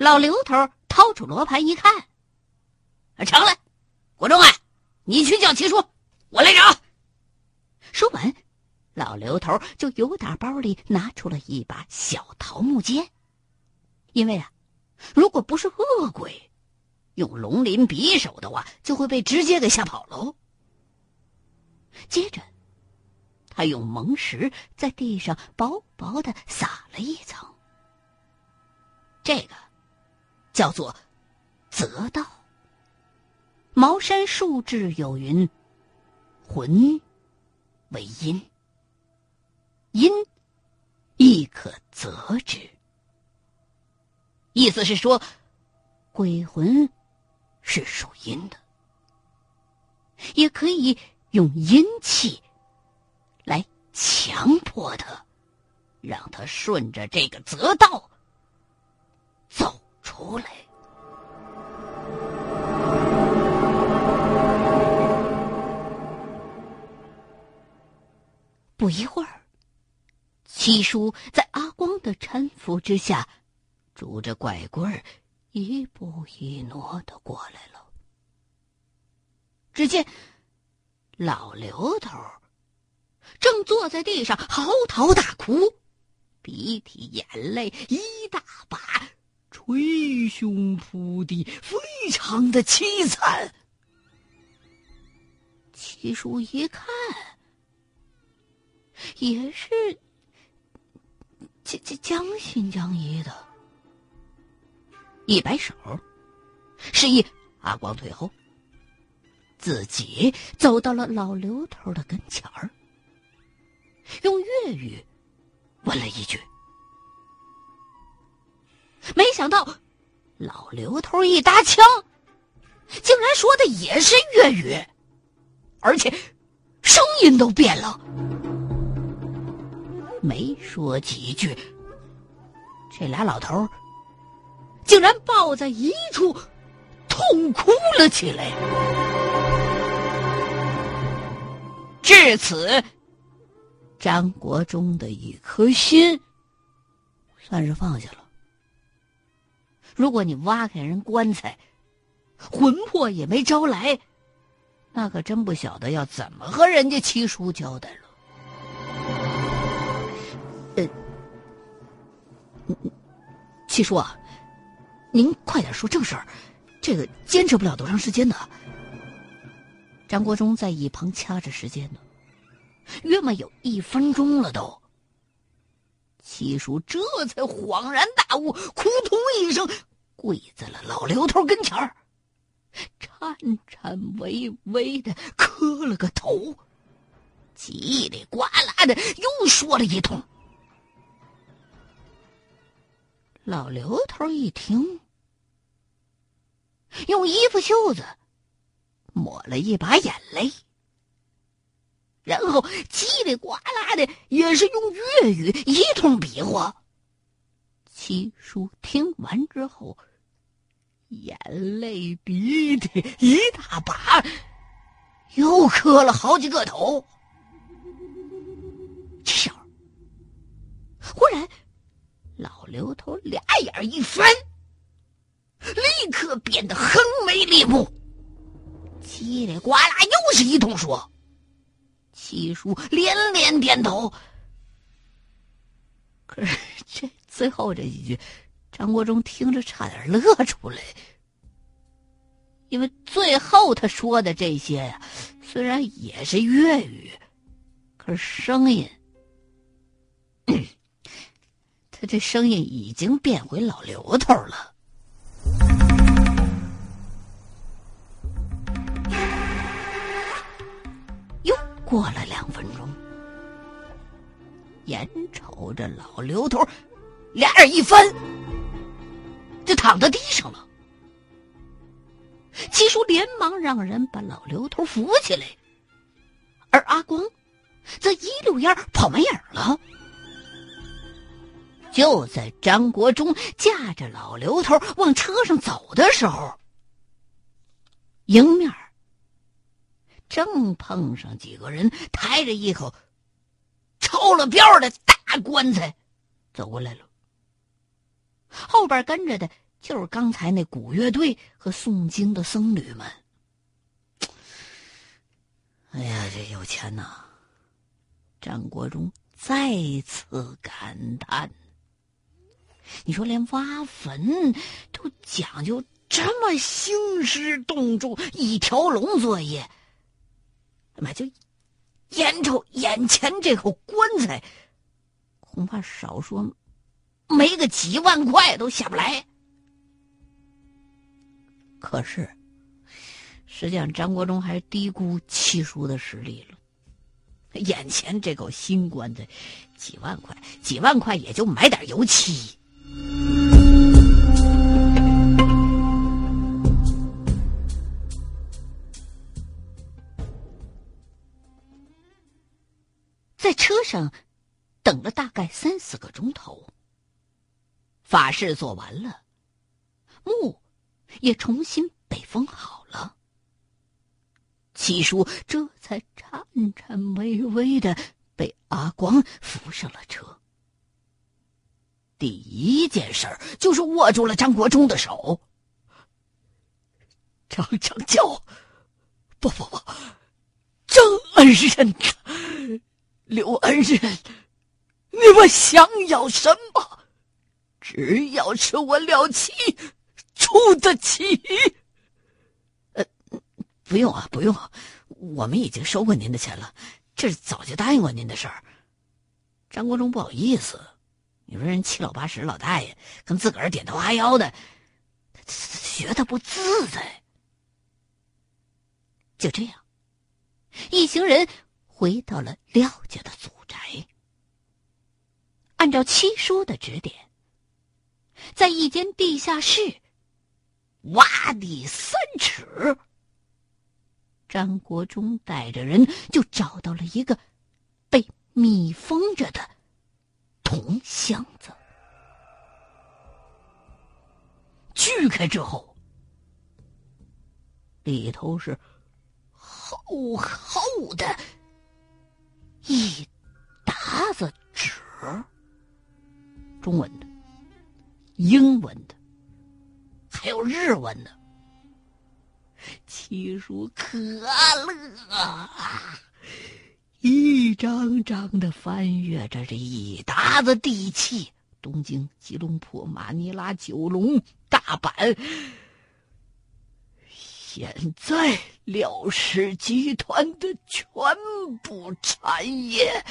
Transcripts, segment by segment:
老刘头掏出罗盘一看，成了，国忠啊，你去叫七叔，我来找。说完，老刘头就由打包里拿出了一把小桃木剑，因为啊，如果不是恶鬼，用龙鳞匕首的话，就会被直接给吓跑喽。接着，他用蒙石在地上薄薄的撒了一层，这个叫做泽道。茅山术志有云：“魂为阴，阴亦可泽之。”意思是说，鬼魂是属阴的，也可以。用阴气来强迫他，让他顺着这个泽道走出来。不一会儿，七叔在阿光的搀扶之下，拄着拐棍儿，一步一挪的过来了。只见。老刘头正坐在地上嚎啕大哭，鼻涕眼泪一大把，捶胸扑地，非常的凄惨。七叔一看，也是将将将信将疑的，一摆手，示意阿光退后。自己走到了老刘头的跟前儿，用粤语问了一句。没想到，老刘头一搭腔，竟然说的也是粤语，而且声音都变了。没说几句，这俩老头竟然抱在一处痛哭了起来。至此，张国忠的一颗心算是放下了。如果你挖开人棺材，魂魄也没招来，那可真不晓得要怎么和人家七叔交代了。呃，七叔啊，您快点说正事儿，这个坚持不了多长时间的。张国忠在一旁掐着时间呢，约莫有一分钟了都。七叔这才恍然大悟，扑通一声跪在了老刘头跟前儿，颤颤巍巍的磕了个头，叽里呱啦的又说了一通。老刘头一听，用衣服袖子。抹了一把眼泪，然后叽里呱啦的也是用粤语一通比划。七叔听完之后，眼泪鼻涕一大把，又磕了好几个头。这时候，忽然老刘头俩眼一翻，立刻变得横眉立目。叽里呱啦，又是一通说。七叔连连点头。可是这最后这几句，张国忠听着差点乐出来。因为最后他说的这些呀，虽然也是粤语，可是声音，他这声音已经变回老刘头了。过了两分钟，眼瞅着老刘头俩眼一翻，就躺在地上了。七叔连忙让人把老刘头扶起来，而阿光则一溜烟跑没影了。就在张国忠架着老刘头往车上走的时候，迎面。正碰上几个人抬着一口超了标的大棺材走过来了，后边跟着的就是刚才那古乐队和诵经的僧侣们。哎呀，这有钱呐！张国忠再次感叹：“你说连挖坟都讲究这么兴师动众、一条龙作业，妈就眼瞅眼前这口棺材，恐怕少说没个几万块都下不来。可是。”实际上，张国忠还是低估七叔的实力了。眼前这口新棺材，几万块，几万块也就买点油漆。在车上等了大概三四个钟头，法事做完了，墓也重新被封好了。七叔这才颤颤巍巍的被阿光扶上了车。第一件事就是握住了张国忠的手。张长教，不不不，张恩人，刘恩人，你们想要什么？只要是我廖七出得起。不用啊，不用，我们已经收过您的钱了，这是早就答应过您的事儿。张国忠不好意思，你说人七老八十老大爷跟自个儿点头哈腰的，觉得不自在。就这样，一行人回到了廖家的祖宅，按照七叔的指点，在一间地下室挖地三尺。张国忠带着人就找到了一个被密封着的铜箱子，锯开之后，里头是厚厚的一沓子纸，中文的、英文的，还有日文的。七叔可乐啊！一张张的翻阅着这一沓子地契，东京、吉隆坡、马尼拉、九龙、大阪。现在廖氏集团的全部产业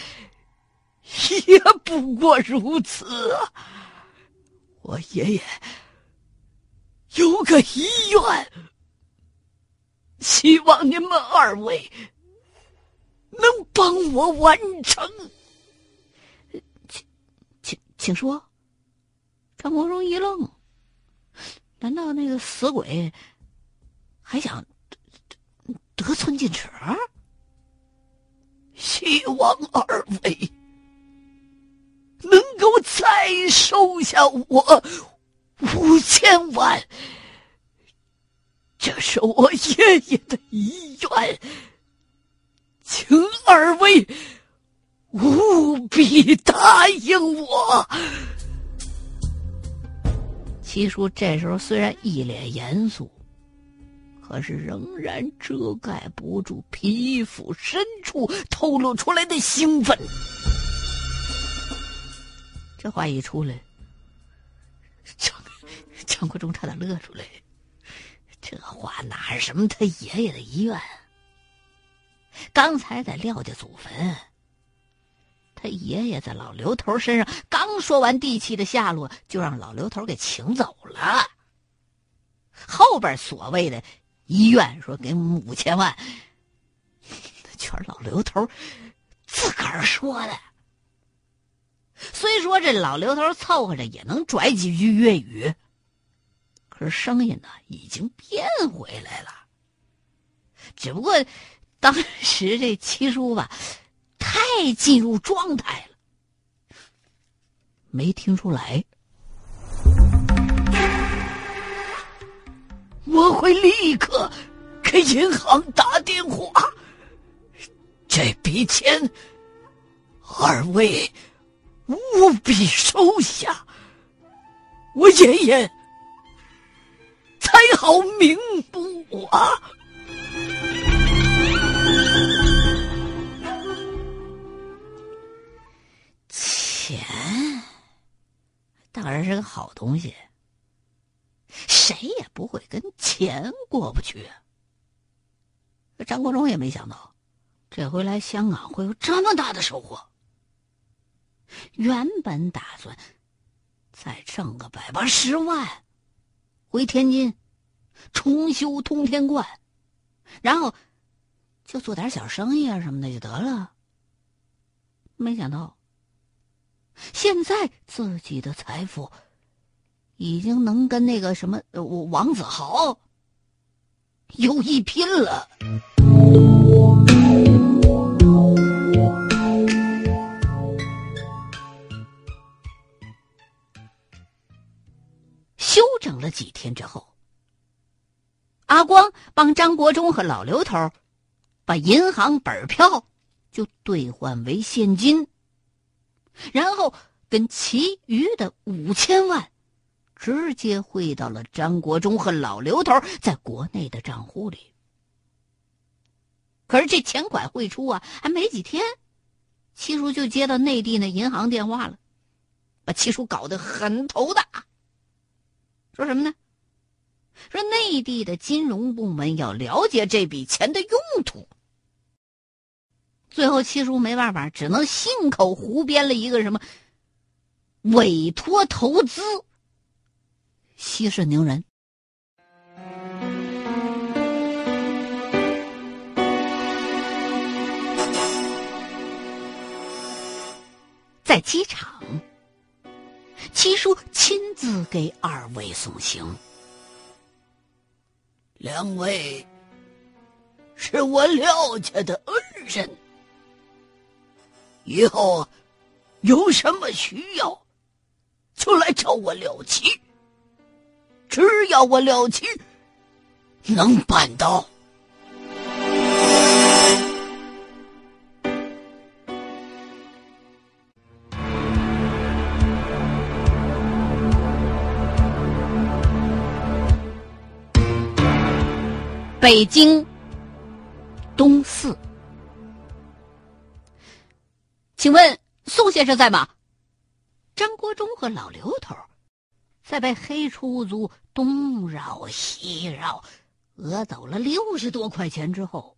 也不过如此啊！我爷爷有个遗愿。希望你们二位能帮我完成，请请请说。张国荣一愣，难道那个死鬼还想得寸进尺？希望二位能够再收下我五千万。这是我爷爷的遗愿，请二位务必答应我。七叔这时候虽然一脸严肃，可是仍然遮盖不住皮肤深处透露出来的兴奋。这话一出来，张张国忠差点乐出来。这话哪是什么他爷爷的遗愿？刚才在廖家祖坟，他爷爷在老刘头身上刚说完地契的下落，就让老刘头给请走了。后边所谓的医院，说给我们五千万，全是老刘头自个儿说的。虽说这老刘头凑合着也能拽几句粤语。可是声音呢，已经变回来了。只不过当时这七叔吧，太进入状态了，没听出来。我会立刻给银行打电话，这笔钱二位务必收下。我爷爷才。好名簿啊！钱当然是个好东西，谁也不会跟钱过不去。张国忠也没想到，这回来香港会有这么大的收获。原本打算再挣个百八十万，回天津重修通天观，然后就做点小生意啊什么的就得了。没想到，现在自己的财富已经能跟那个什么王子豪有一拼了。休整了几天之后，阿光帮张国忠和老刘头把银行本票就兑换为现金，然后跟其余的五千万直接汇到了张国忠和老刘头在国内的账户里。可是这钱款汇出啊，还没几天，七叔就接到内地那银行电话了，把七叔搞得很头大。说什么呢？说内地的金融部门要了解这笔钱的用途。最后七叔没办法，只能信口胡编了一个什么委托投资息事宁人。在机场。七叔亲自给二位送行，两位是我廖家的恩人，以后有什么需要就来找我廖七，只要我廖七能办到。北京东四，请问宋先生在吗？张国忠和老刘头在被黑出租东绕西绕，讹走了六十多块钱之后，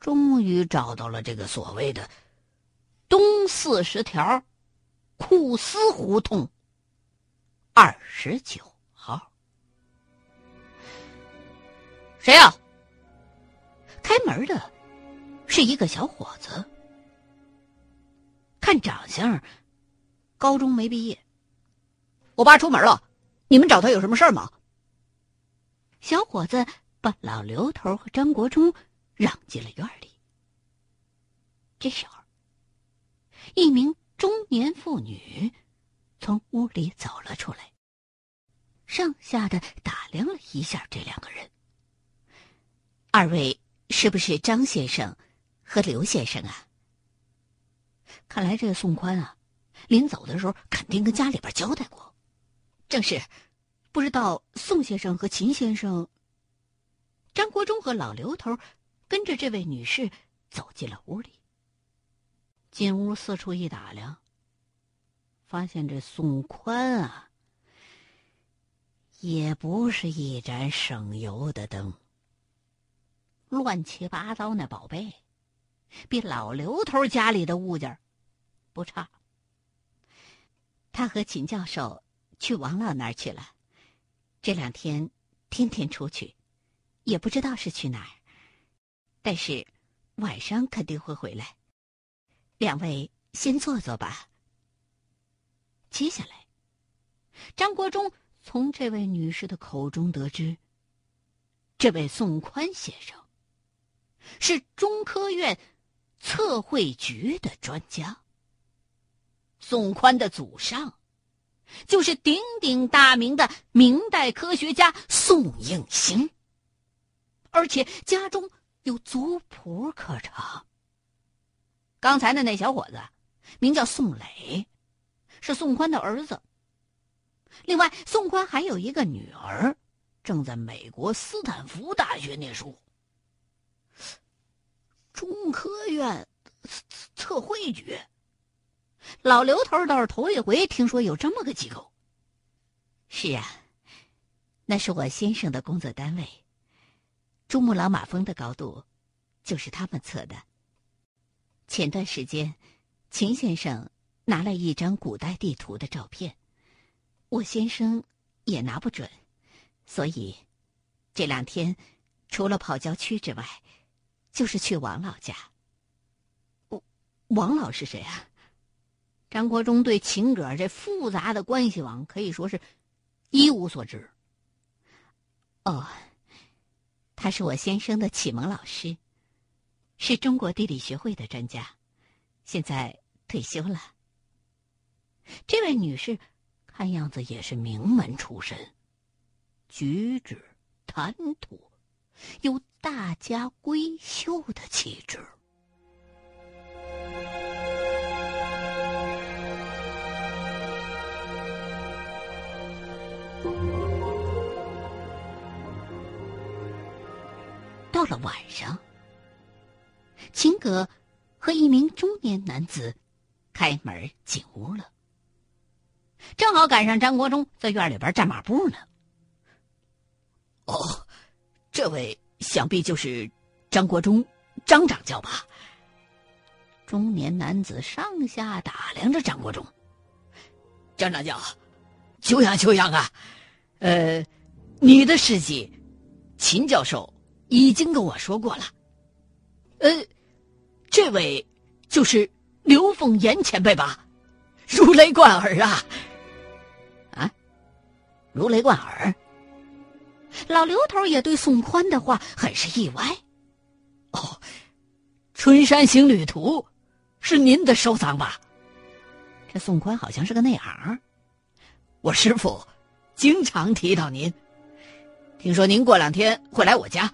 终于找到了这个所谓的东四十条库斯胡同二十九号。谁呀？开门的是一个小伙子，看长相，高中没毕业。我爸出门了，你们找他有什么事儿吗？小伙子把老刘头和张国忠让进了院里。这时候，一名中年妇女从屋里走了出来，上下的打量了一下这两个人。二位是不是张先生和刘先生啊？看来这个宋宽啊，临走的时候肯定跟家里边交代过。正是，不知道宋先生和秦先生。张国忠和老刘头跟着这位女士走进了屋里。进屋四处一打量，发现这宋宽啊，也不是一盏省油的灯。乱七八糟那宝贝，比老刘头家里的物件不差。他和秦教授去王老那儿去了，这两天天天出去，也不知道是去哪儿，但是晚上肯定会回来。两位先坐坐吧。接下来，张国忠从这位女士的口中得知，这位宋宽先生。是中科院测绘局的专家。宋宽的祖上就是鼎鼎大名的明代科学家宋应星，而且家中有族谱可查。刚才的那小伙子名叫宋磊，是宋宽的儿子。另外，宋宽还有一个女儿，正在美国斯坦福大学念书。中科院测绘局，老刘头倒是头一回听说有这么个机构。是啊，那是我先生的工作单位，珠穆朗玛峰的高度就是他们测的。前段时间，秦先生拿了一张古代地图的照片，我先生也拿不准，所以这两天除了跑郊区之外。就是去王老家。王王老是谁啊？张国忠对秦葛这复杂的关系网可以说是一无所知。哦，他是我先生的启蒙老师，是中国地理学会的专家，现在退休了。这位女士看样子也是名门出身，举止谈吐。有大家闺秀的气质。到了晚上，秦葛和一名中年男子开门进屋了，正好赶上张国忠在院里边站马步呢。哦。这位想必就是张国忠，张掌教吧？中年男子上下打量着张国忠。张掌教，久仰久仰啊！呃，你的事迹，秦教授已经跟我说过了。呃，这位就是刘凤岩前辈吧？如雷贯耳啊！啊，如雷贯耳。老刘头也对宋宽的话很是意外。哦，《春山行旅图》是您的收藏吧？这宋宽好像是个内行。我师傅经常提到您，听说您过两天会来我家，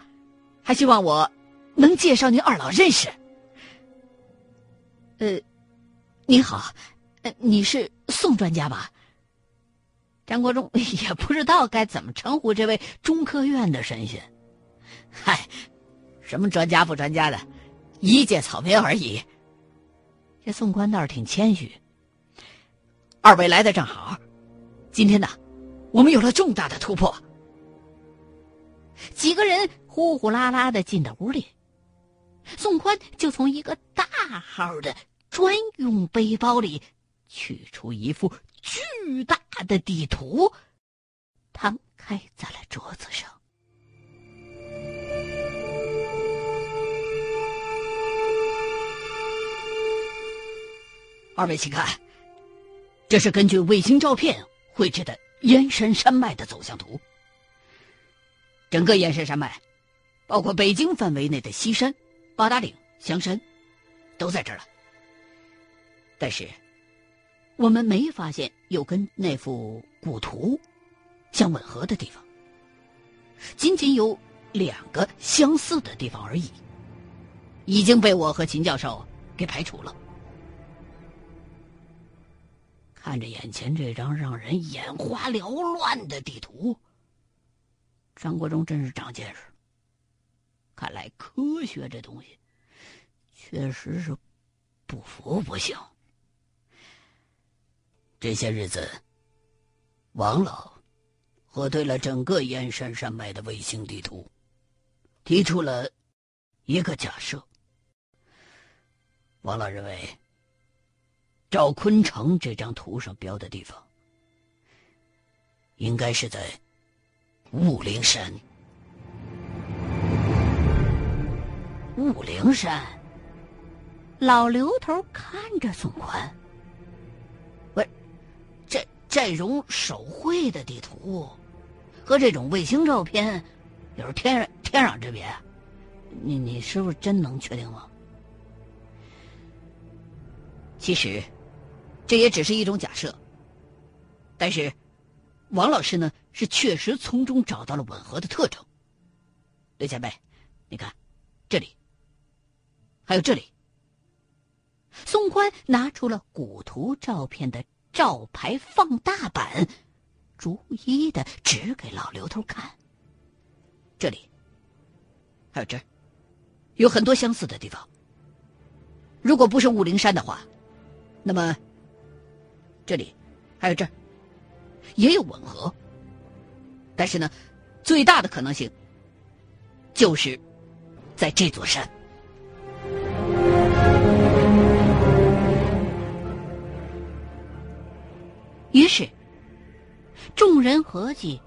还希望我能介绍您二老认识。呃，你好，你是宋专家吧？张国忠 也不知道该怎么称呼这位中科院的神仙，嗨，什么专家不专家的，一介草民而已。这宋宽倒是挺谦虚。二位来的正好，今天呢，我们有了重大的突破。几个人呼呼啦啦的进到屋里，宋宽就从一个大号的专用背包里取出一副。巨大的地图摊开在了桌子上。二位请看，这是根据卫星照片绘制的燕山山脉的走向图。整个燕山山脉，包括北京范围内的西山、八达岭、香山，都在这儿了。但是。我们没发现有跟那幅古图相吻合的地方，仅仅有两个相似的地方而已，已经被我和秦教授给排除了。看着眼前这张让人眼花缭乱的地图，张国忠真是长见识。看来科学这东西确实是不服不行。这些日子，王老核对了整个燕山山脉的卫星地图，提出了一个假设。王老认为，赵坤城这张图上标的地方，应该是在雾灵山。雾灵山，老刘头看着宋宽。这这种手绘的地图，和这种卫星照片，有时天天壤之别。你你是不是真能确定吗？其实，这也只是一种假设。但是，王老师呢，是确实从中找到了吻合的特征。刘前辈，你看，这里，还有这里。宋宽拿出了古图照片的。照牌放大版，逐一的指给老刘头看。这里，还有这儿，有很多相似的地方。如果不是雾灵山的话，那么这里还有这儿也有吻合。但是呢，最大的可能性就是在这座山。于是，众人合计，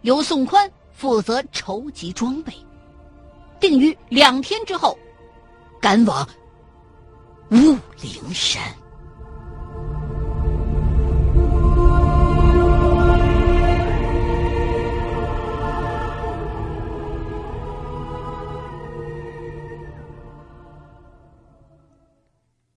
由宋宽负责筹集装备，定于两天之后赶往雾灵山。